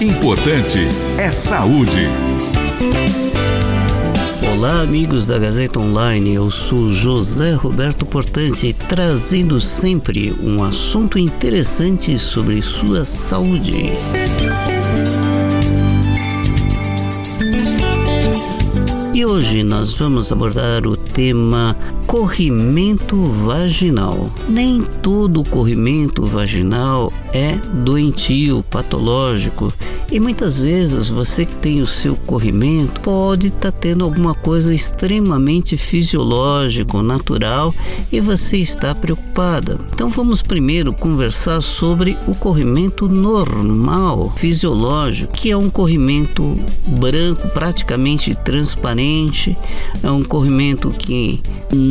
importante é saúde. Olá, amigos da Gazeta Online. Eu sou José Roberto Portante, trazendo sempre um assunto interessante sobre sua saúde. E hoje nós vamos abordar o tema corrimento vaginal. Nem todo corrimento vaginal é doentio, patológico e muitas vezes você que tem o seu corrimento pode estar tá tendo alguma coisa extremamente fisiológico, natural e você está preocupada. Então vamos primeiro conversar sobre o corrimento normal, fisiológico, que é um corrimento branco, praticamente transparente, é um corrimento que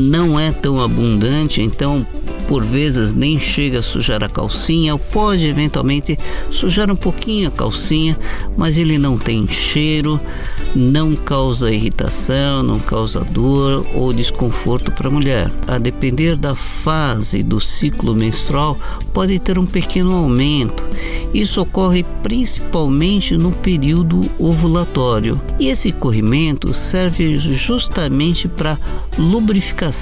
não é tão abundante, então por vezes nem chega a sujar a calcinha, ou pode eventualmente sujar um pouquinho a calcinha, mas ele não tem cheiro, não causa irritação, não causa dor ou desconforto para a mulher. A depender da fase do ciclo menstrual, pode ter um pequeno aumento. Isso ocorre principalmente no período ovulatório. E esse corrimento serve justamente para lubrificação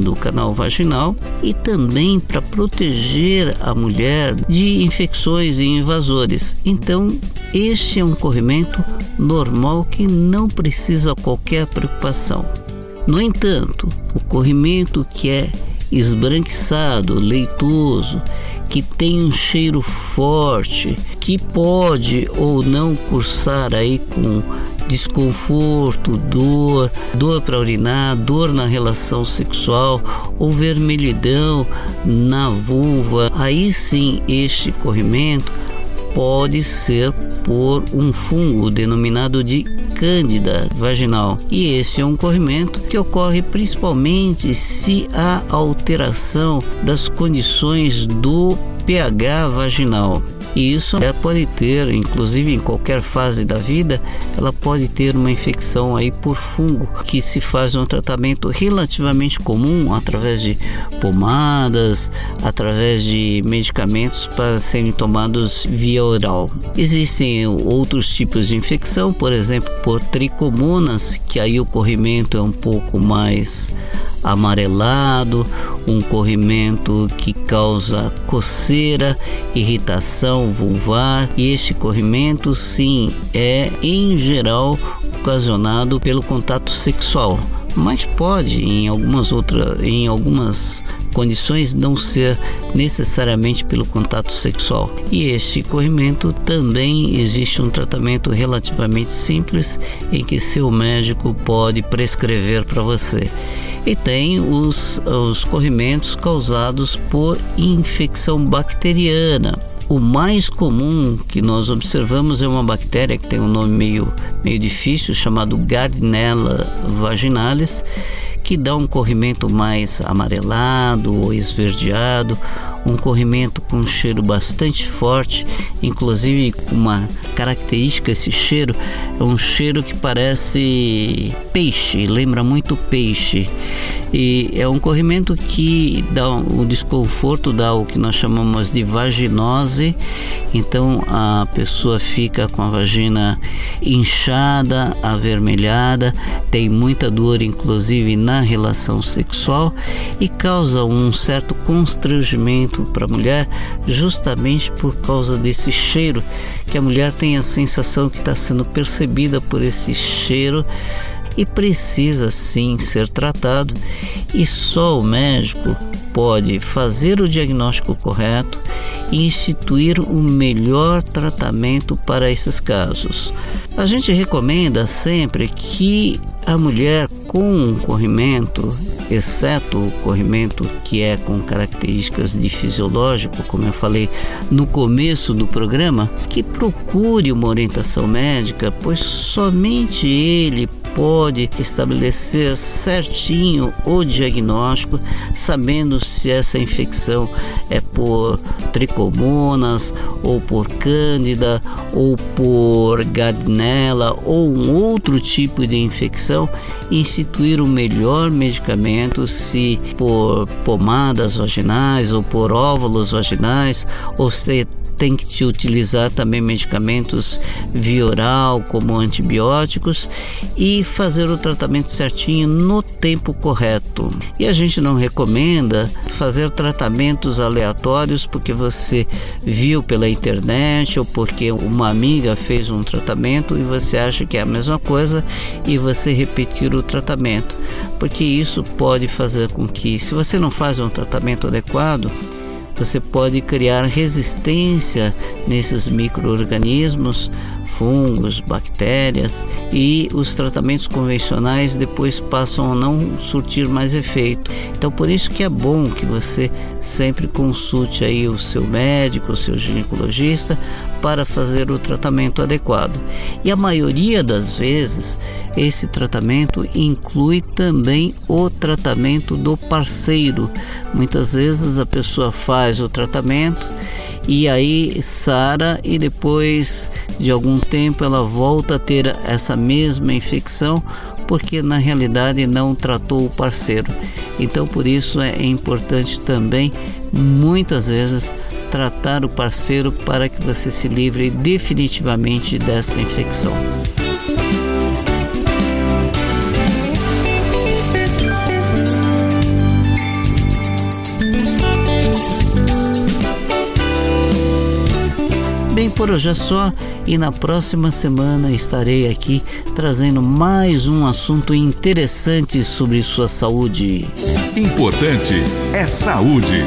do canal vaginal e também para proteger a mulher de infecções e invasores. Então, este é um corrimento normal que não precisa qualquer preocupação. No entanto, o corrimento que é esbranquiçado, leitoso, que tem um cheiro forte, que pode ou não cursar aí com desconforto, dor, dor para urinar, dor na relação sexual ou vermelhidão na vulva, aí sim este corrimento pode ser por um fungo denominado de cândida vaginal. E esse é um corrimento que ocorre principalmente se há alteração das condições do pH vaginal. E isso ela pode ter, inclusive em qualquer fase da vida, ela pode ter uma infecção aí por fungo, que se faz um tratamento relativamente comum através de pomadas, através de medicamentos para serem tomados via oral. Existem outros tipos de infecção, por exemplo, por tricomonas, que aí o corrimento é um pouco mais amarelado, um corrimento que causa coceira, irritação vulvar, e este corrimento sim é em geral ocasionado pelo contato sexual, mas pode em algumas outras em algumas condições não ser necessariamente pelo contato sexual. E este corrimento também existe um tratamento relativamente simples em que seu médico pode prescrever para você e tem os, os corrimentos causados por infecção bacteriana. O mais comum que nós observamos é uma bactéria que tem um nome meio, meio difícil, chamado Gardnerella vaginalis, que dá um corrimento mais amarelado ou esverdeado, um corrimento com um cheiro bastante forte, inclusive uma característica esse cheiro é um cheiro que parece peixe, lembra muito peixe. E é um corrimento que dá o desconforto, dá o que nós chamamos de vaginose. Então a pessoa fica com a vagina inchada, avermelhada, tem muita dor, inclusive na relação sexual, e causa um certo constrangimento para a mulher, justamente por causa desse cheiro que a mulher tem a sensação que está sendo percebida por esse cheiro e precisa sim ser tratado, e só o médico pode fazer o diagnóstico correto e instituir o melhor tratamento para esses casos. A gente recomenda sempre que a mulher com um corrimento, exceto o corrimento que é com características de fisiológico, como eu falei no começo do programa, que procure uma orientação médica, pois somente ele pode estabelecer certinho o diagnóstico, sabendo se essa infecção é por tricomonas, ou por cândida, ou por gardnella, ou um outro tipo de infecção, instituir o melhor medicamento, se por pomadas vaginais, ou por óvulos vaginais, ou se tem que utilizar também medicamentos via oral, como antibióticos, e fazer o tratamento certinho no tempo correto. E a gente não recomenda fazer tratamentos aleatórios porque você viu pela internet ou porque uma amiga fez um tratamento e você acha que é a mesma coisa e você repetir o tratamento, porque isso pode fazer com que, se você não faz um tratamento adequado, você pode criar resistência nesses micro-organismos, fungos, bactérias e os tratamentos convencionais depois passam a não surtir mais efeito. Então por isso que é bom que você sempre consulte aí o seu médico, o seu ginecologista para fazer o tratamento adequado. E a maioria das vezes esse tratamento inclui também o tratamento do parceiro. Muitas vezes a pessoa faz o tratamento e aí sara e depois de algum tempo ela volta a ter essa mesma infecção porque na realidade não tratou o parceiro. Então por isso é importante também muitas vezes tratar o parceiro para que você se livre definitivamente dessa infecção. Bem, por hoje é só e na próxima semana estarei aqui trazendo mais um assunto interessante sobre sua saúde. Importante é saúde.